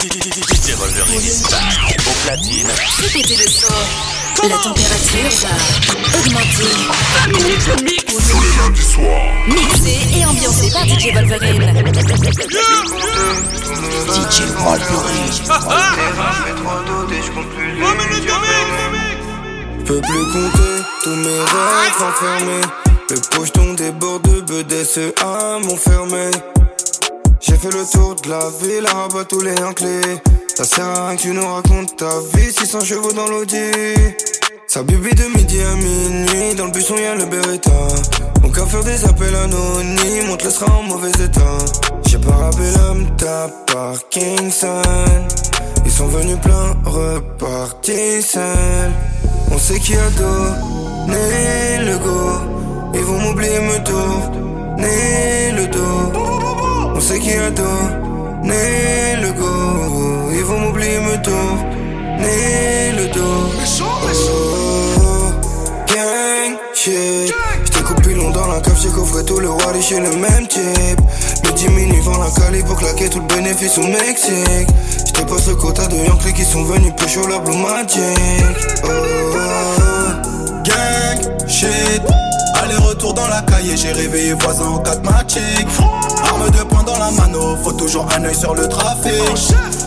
DJ Wolverine is back. Au platine. Répétez le son. La température va augmenter. 20 minutes de mix. Tous les lundis soirs. Mixé et ambiancé par DJ Wolverine. DJ Wolverine. Je peux plus compter tous mes rêves enfermés. Le pocheton déborde de BDCA m'ont fermé. J'ai fait le tour de la ville, rabat tous les clés. Ça sert à rien que tu nous racontes ta vie, 600 chevaux dans l'Audi. Ça bibi de midi à minuit, dans le buisson y'a le Beretta. Mon qu'à faire des appels anonymes, on te laissera en mauvais état. J'ai pas rappelé l'homme ta Parkinson. Ils sont venus plein, repartis. On sait qui a donné le go. Ils vont m'oublier, me tourner le dos. On sait qui a donné le go. Ils vont m'oublier, me tourner le dos. Oh, gang shit. J't'ai coupé long dans la cave, j'ai coffré tout le roi chez le même type. Le diminue vend la cali pour claquer tout le bénéfice au Mexique. J'te passe le quota de Yankee qui sont venus chaud la Blue Magic. Oh, gang shit. Aller-retour dans la cahier, j'ai réveillé voisin en 4 magic. Arme de poing dans la mano, faut toujours un œil sur le trafic.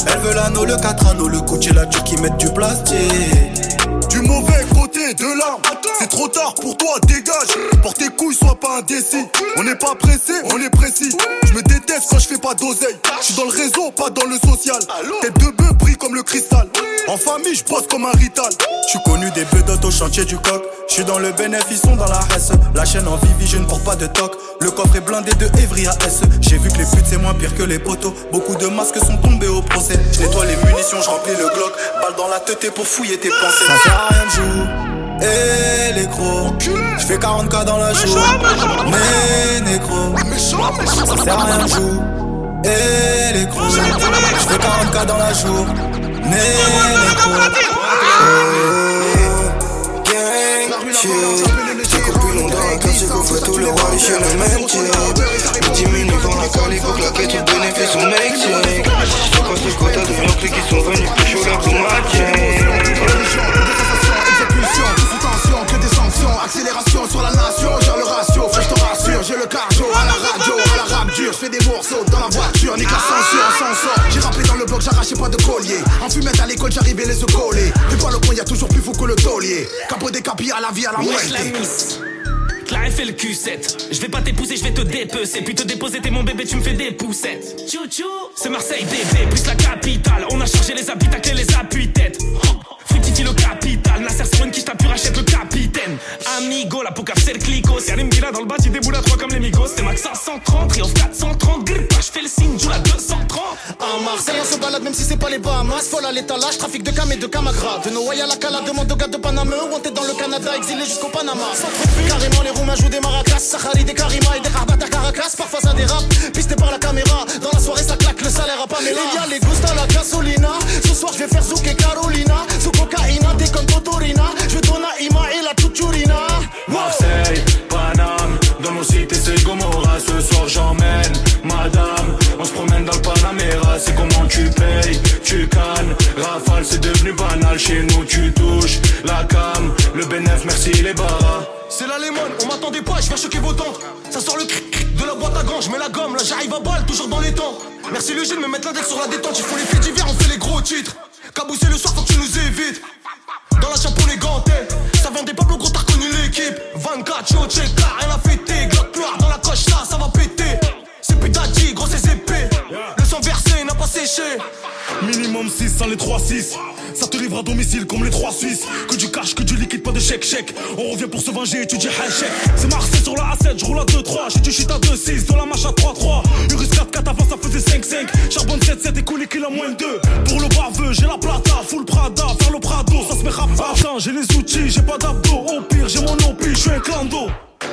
Elle veut l'anneau, le 4 anneaux, le Gucci, la qui mettent du plastique. Du mauvais de l'arme, c'est trop tard pour toi, dégage. Porte tes couilles, sois pas indécis. On n'est pas pressé, on est précis. Je me déteste quand je fais pas d'oseille. Je suis dans le réseau, pas dans le social. Tête de bœuf brille comme le cristal. En famille, je bosse comme un rital. Je suis connu des bedotes au chantier du coq. Je suis dans le bénéfice, ils sont dans la S. La chaîne en Vivi, je ne porte pas de toc. Le coffre est blindé de Evry à S. J'ai vu que les putes c'est moins pire que les poteaux. Beaucoup de masques sont tombés au procès. Je nettoie les munitions, je remplis le Glock. Balle dans la tête pour fouiller tes pensées. Ça sert à rien de jouer. Et les gros, je fais 40k dans la joue. Mais négro, ça sert à rien de jouer. Et les gros, je fais 40k dans la joue. Mais négro. Oh, gang j'ai coffré tout le roi chez le même type. Le diminue dans la cali pour claquer tout bénéfice au Mexique. J'arrachais pas de collier. En fumette à l'école, j'arrivais les yeux collés. Et pas le coin, y'a toujours plus fou que le taulier. Capot des capilles à la vie, à la Wesh la le Q7 Je vais pas t'épouser, je vais te dépecer. Puis te déposer, t'es mon bébé, tu me fais des poussettes. Chouchou C'est Marseille DB, plus la capitale. On a chargé les habitacles et les appuis-têtes. Fructifie le capital. Nasser c'est une quiche, t'as pu racheter le capitaine. Amigo, si c'est pas les Bahamas. Folle à l'étalage, trafic de cam et de camagra. De Noailles à la cala, demande au gars de on t'est dans le Canada, exilé jusqu'au Panama. Carrément, les Roumains jouent des maracas. Sahari, des Karima et des Karbata Caracas. Parfois ça dérape, pisté par la caméra. Dans la soirée, ça claque, le salaire à Pamela. Il y a les Gusta, la gasolina. Ce soir, je vais faire Zouk et Carolina. Sous cocaïna, t'es C'est comment tu payes, tu cannes Rafale c'est devenu banal Chez nous tu touches la cam Le bénéf merci les barras C'est la lemon, on m'attendait pas, je viens choquer vos dents. Ça sort le cric cric de la boîte à gants, je mets la gomme, là j'arrive à balle, toujours dans les temps. Merci le de me mettre l'index sur la détente, il faut les faits divers, on fait les gros titres. Cabousser le soir, faut que tu nous évites. Dans la chapeau les gantés, ça des peuples gros, t'as reconnu l'équipe. 24, yo, check, rien à fêter. Noir dans la coche là, ça va péter. C'est putati, gros c'est épais. Pas. Minimum 6 sans les 3-6. Ça te livre à domicile comme les 3 Suisses. Que du cash, que du liquide, pas de chèque, chèque. On revient pour se venger, tu dis hey chèque. C'est Marseille sur la A7, je roule à 2-3. J'ai du shit à 2-6, dans la marche à 3-3. Urus 4-4 avant ça faisait 5-5. Charbonne 7-7 et coulé qu'il a moins de 2. Pour le baveux, j'ai la plata, full Prada, faire le Prado, ça se met rap. J'ai les outils, j'ai pas d'abdos. Au pire, j'ai mon opi, je suis un clando.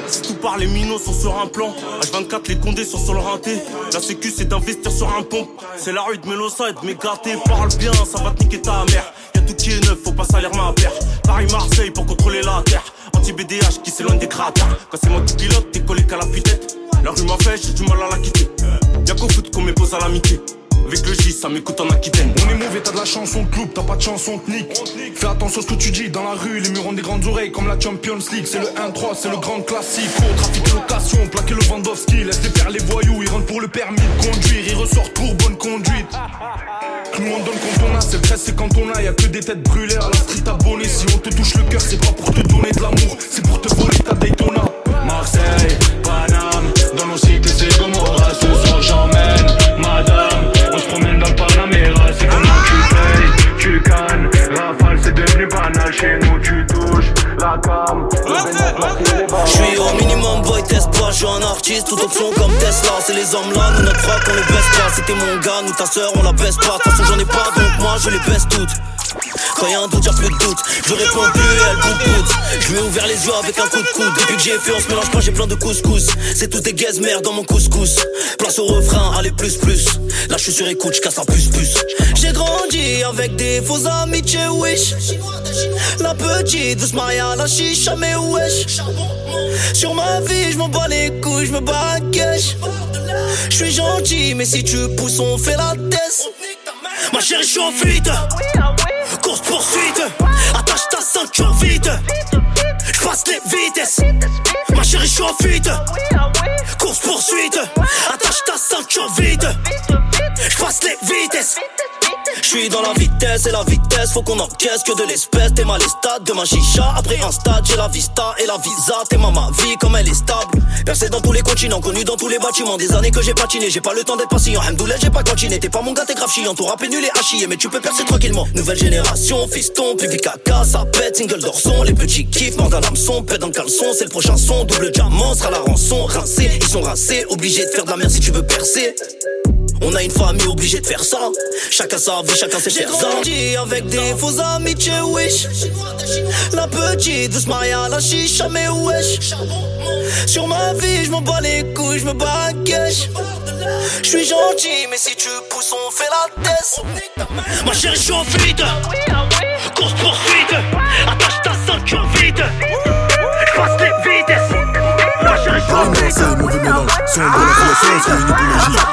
Si tout par les minots sont sur un plan. H24 les condés sont sur le rinté. La sécu c'est d'investir sur un pont. C'est la rue de Melosa et de m'écarter Parle bien ça va te niquer ta mère. Y'a tout qui est neuf faut pas salir ma paire. Paris-Marseille pour contrôler la terre. Anti-BDH qui s'éloigne des cratères. Quand c'est moi qui pilote t'es collé qu'à la tête La rue m'a fait j'ai du mal à la quitter. Y'a qu'au foot qu'on m'épose à l'amitié Avec le J, ça m'écoute en Aquitaine. On est mauvais, t'as de la chanson de club, t'as pas de chanson de nique. Fais attention à ce que tu dis dans la rue, les murs ont des grandes oreilles comme la Champions League. C'est le 1-3, c'est le grand classique. Oh, trafic de location, plaquer le Vandowski, laisse les faire les voyous. Ils rentrent pour le permis de conduire, ils ressortent pour bonne conduite. Nous on donne quand on a, c'est le c'est quand on a, y a que des têtes brûlées à la street abonnée. Si on te touche le cœur, c'est pas pour te donner de l'amour, c'est pour te voler ta Daytona. Marseille, cam, Je suis au minimum boy test pas, je suis un artiste tout option comme Tesla. C'est les hommes là, nous notre frappe on les baisse pas. C'était mon gars, nous ta soeur on la baisse pas. De toute façon j'en ai pas donc moi je les baisse toutes quand y'a un doute, y'a plus de doute. Je réponds plus elle bout bout. Je lui ai ouvert les yeux avec un coup de coude. Depuis que j'ai fait, on se mélange pas, j'ai plein de couscous. C'est tout des gaz merde dans mon couscous. Place au refrain, allez plus plus. Là je suis sur écoute, je casse un plus plus. J'ai grandi avec des faux amis chez Wish. La petite marier à la chicha, mais wesh. Sur ma vie, je m'en bats les couilles, je me bats. Je suis gentil, mais si tu pousses, on fait la test. Ma chérie, je suis en fuite. Course poursuite. Attache ta ceinture vite. Je passe les vitesses. Ma chérie, je en fuite. Course poursuite. Attache ta ceinture vite. Je passe les vitesses. Je suis dans la vitesse et la vitesse, faut qu'on encaisse que de l'espèce. T'es mal stade de ma chicha. Après un stade, j'ai la vista et la visa. T'es ma ma vie comme elle est stable. Percé dans tous les continents, connu dans tous les bâtiments. Des années que j'ai patiné, j'ai pas le temps d'être patient. Hamdoulet, j'ai pas continué. T'es pas mon gars, t'es grave chiant. Ton rap est nul et à chier, mais tu peux percer tranquillement. Nouvelle génération, fiston, public caca, ça pète, single d'orson. Les petits kiffs, mordent un hameçon, pète dans le caleçon. C'est le prochain son, double diamant sera la rançon. Rincé, ils sont rincés, obligés de faire de la merde si tu veux percer. On a une famille obligée de faire ça. Chacun sa vie, chacun ses J'ai grandi avec des faux amis chez Wish. La petite marier à la chicha, mais wesh. Sur ma vie, je m'en bats les couilles, je me bats cash. Je suis gentil, mais si tu pousses, on fait la test. Ma chérie, je suis en fuite. Course poursuite. Attache ta ceinture vite. Je passe les vitesses. Ma chérie, je suis en fuite. C'est mauvais mélange, sombre la c'est une idéologie.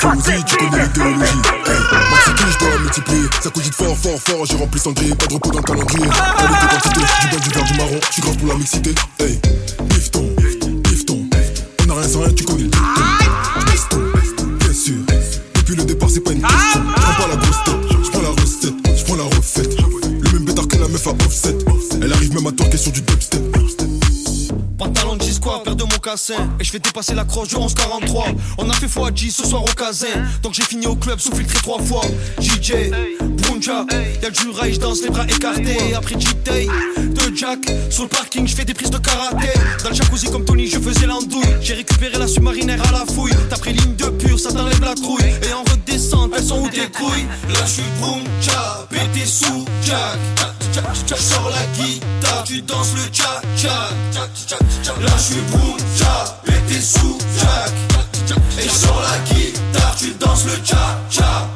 Fousie, tu connais l'idéologie. Hey, Maxi qui je dois multiplier, ça cogite fort, fort, fort, j'ai rempli Cendrier, pas de repos dans le calendrier. Qualité, quantité, du blanc, du vert, du marron, je suis grave pour la mixité. Hey, bifton, bifton, on a rien sans rien, tu connais le de Et je fais dépasser la croche du 11-43 On a fait fois 10 ce soir au casin Donc j'ai fini au club sous filtré trois fois. JJ, Brunja, y'a du rail, je danse les bras écartés. Après Jeep Day, de Jack Sur le parking, je fais des prises de karaté. Dans le jacuzzi comme Tony, je faisais l'andouille. J'ai récupéré la submarinaire à la fouille. T'as pris ligne de pure, ça t'enlève la trouille. Et en redescente, elles sont où tes couilles? Là je suis Brunja, pété sous Jack sors la guitare, tu danses le cha cha Là je suis Brunja, pété sous Jack Et sors la guitare, tu danses le cha cha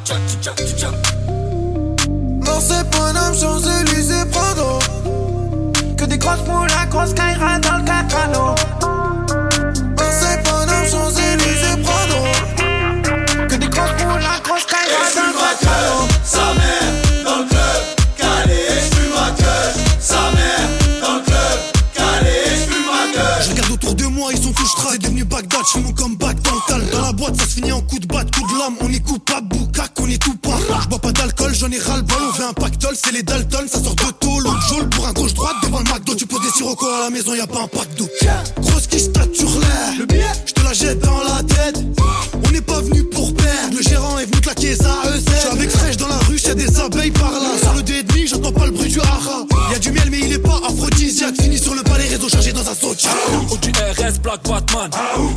Marseille, Paname, Champs-Élysées, Prado. Que des grosses poules, la grosse Kaira dans le catano. J'entends pas le bruit du hara. Y'a du miel, mais il est pas aphrodisiaque. Fini sur le palais, réseau chargé dans un soja. Au du RS, Black Batman.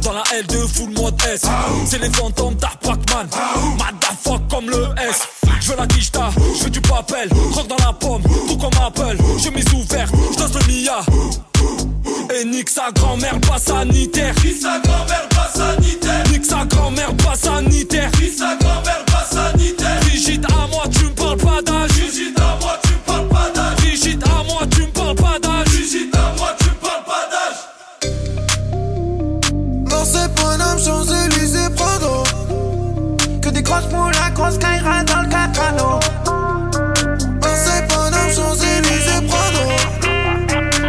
Dans la L2, full mode S. C'est les fantômes d'Art Pac-Man. Comme le S. Je veux la quicheta, je veux du papel. Croque dans la pomme, tout comme Apple. Chemise ouverte, je danse le Mia. Et nique sa grand-mère, pas sanitaire. Nique sa grand-mère, pas sanitaire. Nique sa grand-mère, pas sanitaire. Paname, Champs-Élysées, Prado. grosses moules, la grosse caïra dans le. Pensez pas dans Champs-Élysées, Prado.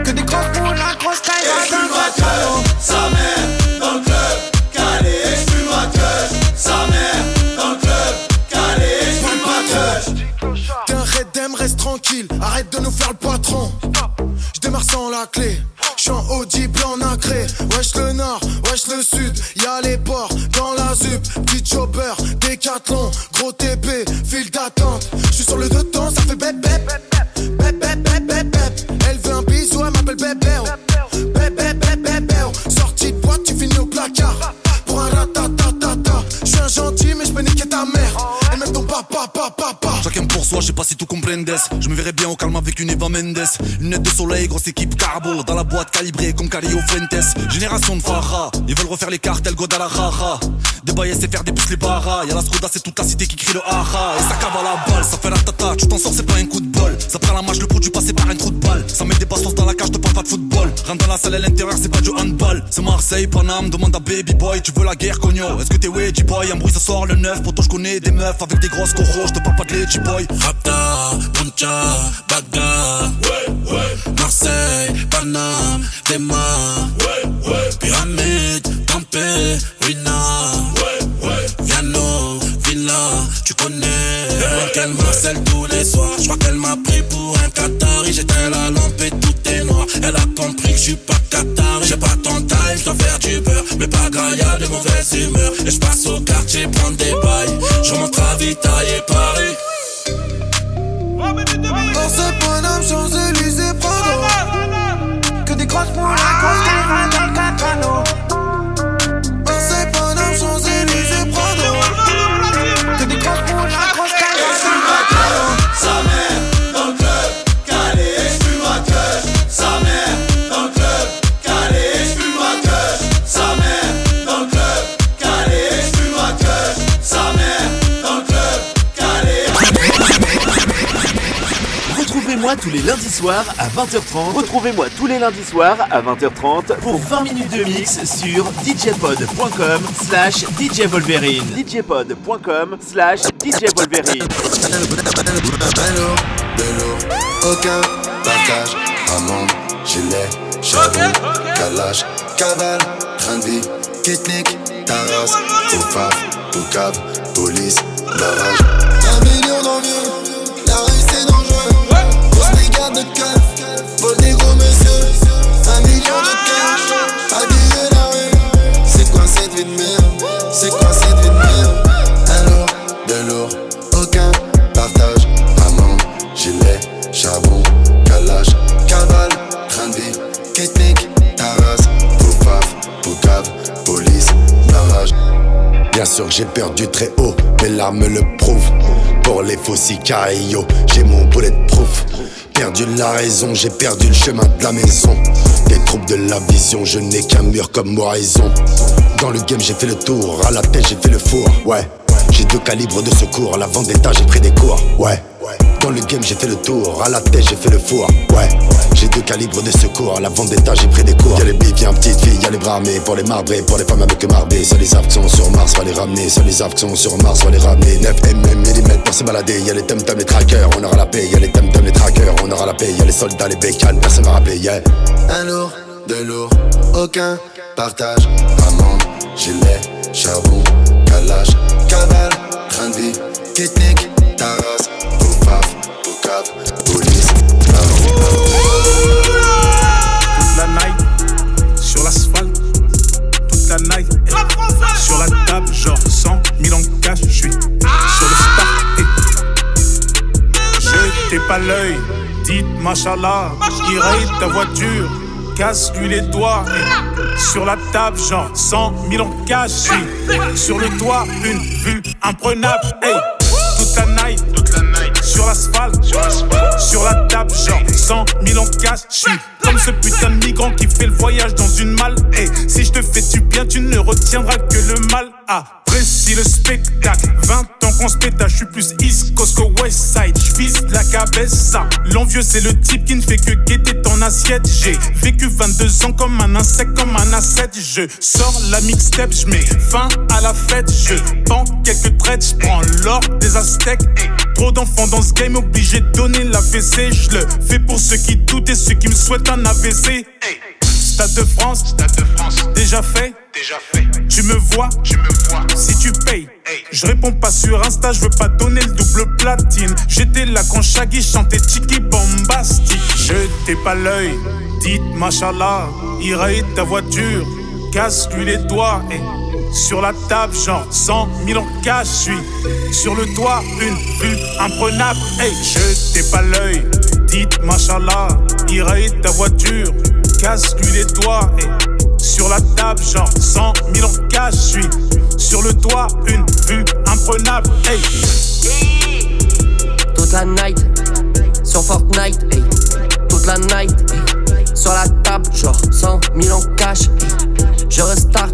Que des grosses moules, la grosse caïra dans le cacano. Sa mère dans le club, calé, exfumateur. Sa mère dans le club, calé, exfumateur. T'es un redem, reste tranquille, arrête de nous faire le patron. J'démarre sans la clé, j'suis en Audi blanc nacré. Wesh le nord, chopper, décathlon, Je me verrais bien au calme avec une Eva Mendes. Lunettes de soleil, grosse équipe carbo. Dans la boîte calibrée comme Cario Fuentes. Génération de Farah. Ils veulent refaire les cartels Guadalajara. Bails c'est faire des pouces les barras. Y'a la Skoda, c'est toute la cité qui crie le haha. Et ça cave à la balle, ça fait la tata. Tu t'en sors, c'est pas un coup de bol. Ça prend la mâche, le produit passé par un trou de balle. Ça met des bastons dans la cage, te parle pas de football. Rentre dans la salle à l'intérieur, c'est pas du handball. C'est Marseille, Paname, demande à Baby Boy. Tu veux la guerre, cogno? Est-ce que t'es wedgie boy? Un bruit, ça sort le neuf. Pourtant, je connais des meufs avec des grosses coraux. Je te parle pas de boy. Puncha, Bagdad, ouais, ouais. Marseille, Paname, ouais, ouais. Pyramide, Tampé, Rina, ouais, ouais. Viano, Villa, tu connais. Vois qu'elle m'harcèle tous les soirs. Je crois qu'elle m'a pris pour un Qatari. J'étais la lampe et tout est noir. Elle a compris que je suis pas Qatari. J'ai pas taille, je dois faire du beurre. Mais pas gaillard de mauvaise humeur. Et je passe au quartier prendre des bails. Je montre à Vitaille et Paris. Dans ce bonhomme, Champs-Élysées, Tous les lundis soirs à 20h30. Retrouvez-moi tous les lundis soirs à 20h30 pour 20 minutes de mix sur djpod.com slash djvolverine. djpod.com slash djvolverine. aucun partage, gilet, charbon, calage, cavale, train de vie, technique, taras, faf, poucave, police, barrage. Un million c'est quoi cette vie de merde, c'est quoi cette vie de merde, un lourd, de lourd, aucun partage, amende, gilet, charbon, calage, cavale, train de vie, technique, taras, poufaf, poucave, police, barrage. Bien sûr j'ai perdu très haut, mes larmes le prouvent. Pour les faux sicario, j'ai mon bulletproof. Perdu la raison, j'ai perdu le chemin de la maison. Des troubles de la vision, je n'ai qu'un mur comme horizon. Dans le game, j'ai fait le tour, à la tête, j'ai fait le four, ouais. J'ai deux calibres de secours, à la vendetta, j'ai pris des cours, ouais. Dans le game, j'ai fait le tour, à la tête, j'ai fait le four, ouais. J'ai deux calibres de secours, à la vendetta, j'ai pris des cours. Y'a les billes, y'a petite fille, y'a les bras armés pour les marbrer, pour les femmes avec le marbé. Ça les sont sur Mars, va les ramener. Ça les sont sur Mars, va les ramener. 9 mm, mm pour se balader. Y'a les tum les trackers, on aura la paix. Y'a les tum les trackers, on aura la paix. Y'a les soldats, les bécanes, personne va rappeler, yeah. Un lourd, deux lourds, aucun partage. Amende, gilet, charbon, calage, cavale, train de vie, technique, taras, poufaf, poucave, police, 100 000 en cash, je suis sur le start. eh. Jetez pas l'œil, dites machallah, il ta voiture, casse-lui les doigts. eh. Sur la table, genre 100 000 en cash, je suis sur le toit, une vue imprenable. hey. Toute la night, sur l'asphalte, sur la table, genre 100 000 en cash. Je suis comme ce putain de migrant qui fait le voyage dans une malle. Et si je te fais du bien, tu ne retiendras que le mal. Apprécie le spectacle, 20 ans France pétage, je suis plus East Coast West Side. J'vise la cabessa. L'envieux, c'est le type qui ne fait que guetter ton assiette. J'ai vécu 22 ans comme un insecte, comme un asset. Je sors la mixtape, je mets fin à la fête. Je prends quelques traites, je prends l'or des aztèques. Trop d'enfants dans ce game, obligé de donner la fessée. Je le fais pour ceux qui doutent et ceux qui me souhaitent un AVC. Stade de France, Stade de France, déjà fait, déjà fait. Tu me vois, tu me vois. Si tu payes, je réponds pas sur Insta, je veux pas donner le double platine. J'étais là quand Shaggy chantait Tiki Bombastique. Je t'ai pas l'œil, dites machallah, irrite ta voiture, casse-lui les doigts. Sur la table, genre 100 000 en cash, je suis sur le toit, une vue imprenable. Hey, je t'ai pas l'œil, dites machallah, irrite ta voiture, casse-lui les doigts. Et sur la table, genre 100 000 en cash, je suis sur le toit, une vue imprenable. Hey. Toute la night, sur Fortnite, hey. toute la night, hey. sur la table, genre 100 000 en cash, hey. je restart,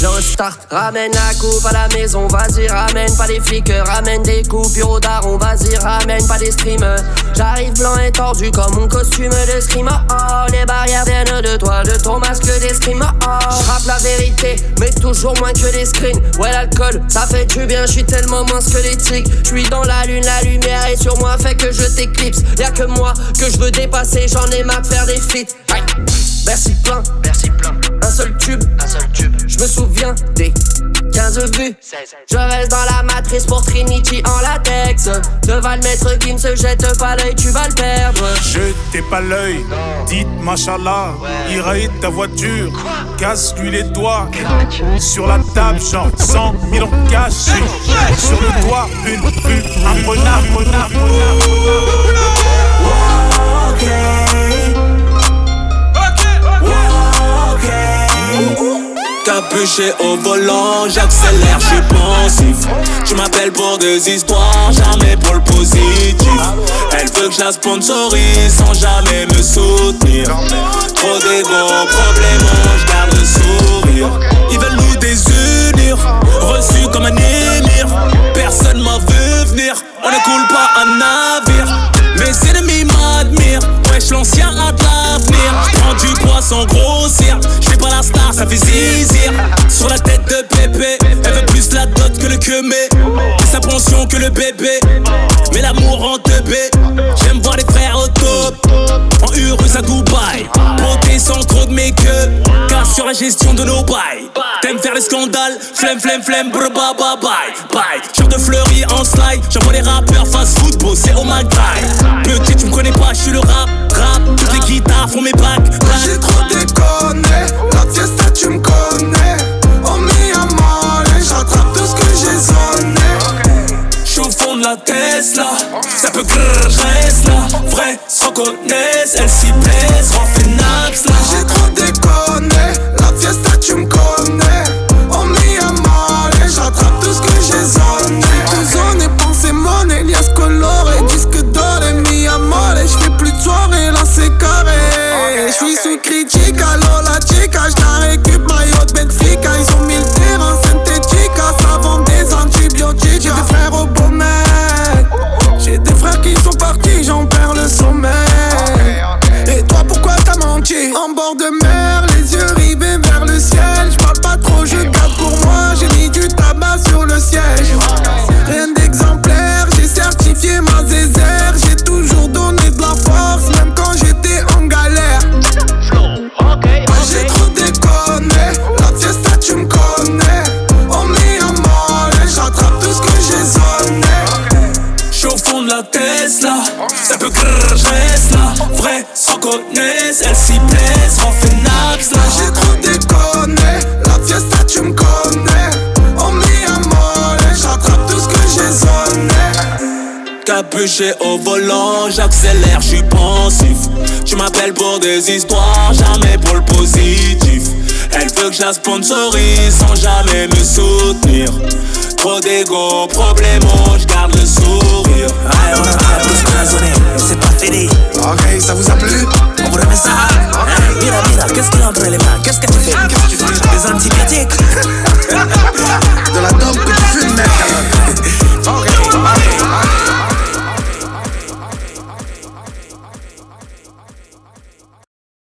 hey. je restart. Ramène la coupe à la maison, vas-y, ramène pas des flics, ramène des coupures au daron, vas-y, ramène pas des streamers. J'arrive blanc et tordu comme mon costume de screamer. Oh, les barrières viennent de toi, de ton masque d'escrime. Oh, j'rappe la vérité, mais toujours moins que des screens. Ouais, l'alcool, ça fait du bien, j'suis tellement moins squelettique. J'suis dans la lune, la lumière est sur moi fait que je t'éclipse. Y'a que moi que je veux dépasser, j'en ai marre de faire des. Aïe. Merci plein, merci plein. Un seul tube, un seul tube. Je me souviens des 15 vues. Je reste dans la matrice pour Trinity en latex. Devant le maître qui ne se jette pas l'œil, tu vas le perdre. Je t'ai pas l'œil, dites machallah, irrite ta voiture, casse-lui les doigts. Sur la table, genre 100 000 en cash. Sur le toit, une vue imprenable. imprenable, Capuché au volant, j'accélère, je suis pensif. Tu m'appelles pour des histoires, jamais pour le positif. Elle veut que je la sponsorise sans jamais me soutenir. Trop d'égo, problème, je garde le sourire. Ils veulent nous désunir, reçus comme un émir. Personne m'a vu venir, on ne coule pas un navire. Mes ennemis m'admirent, wesh l'ancien a du poids sans grossir, j'fais pas la star, ça fait zizir. Sur la tête de bébé, elle veut plus la dot que le. Et sa pension que le bébé, mais l'amour en teubé. J'aime voir les frères au top, en Urus à Dubaï. Beauté sans trop de make-up, car sur la gestion de nos bails. T'aimes faire les scandales, flemme, flemme, flemme, brr, bye, bye, bye. Genre de fleurie en slide, j'envoie les rappeurs fast football, c'est au drive. Petit, tu me connais pas, je suis le rap. La Tesla, ça peut grrr, reste. Vrai, se reconnaissent, elles s'y plaisent. J'ai la fiesta. la au volant, j'accélère, je suis pensif. Tu m'appelles pour des histoires, jamais pour le positif. Elle veut que je la sponsorise sans jamais me soutenir. Trop d'ego, problème, oh, je garde le sourire. Aïe, on a tous cloisonné, c'est pas fini. Ok, ça vous a plu? On vous remet ça. Mira, qu'est-ce qu'il entre les mains Qu'est-ce que tu fais? Des antibiotiques De la dope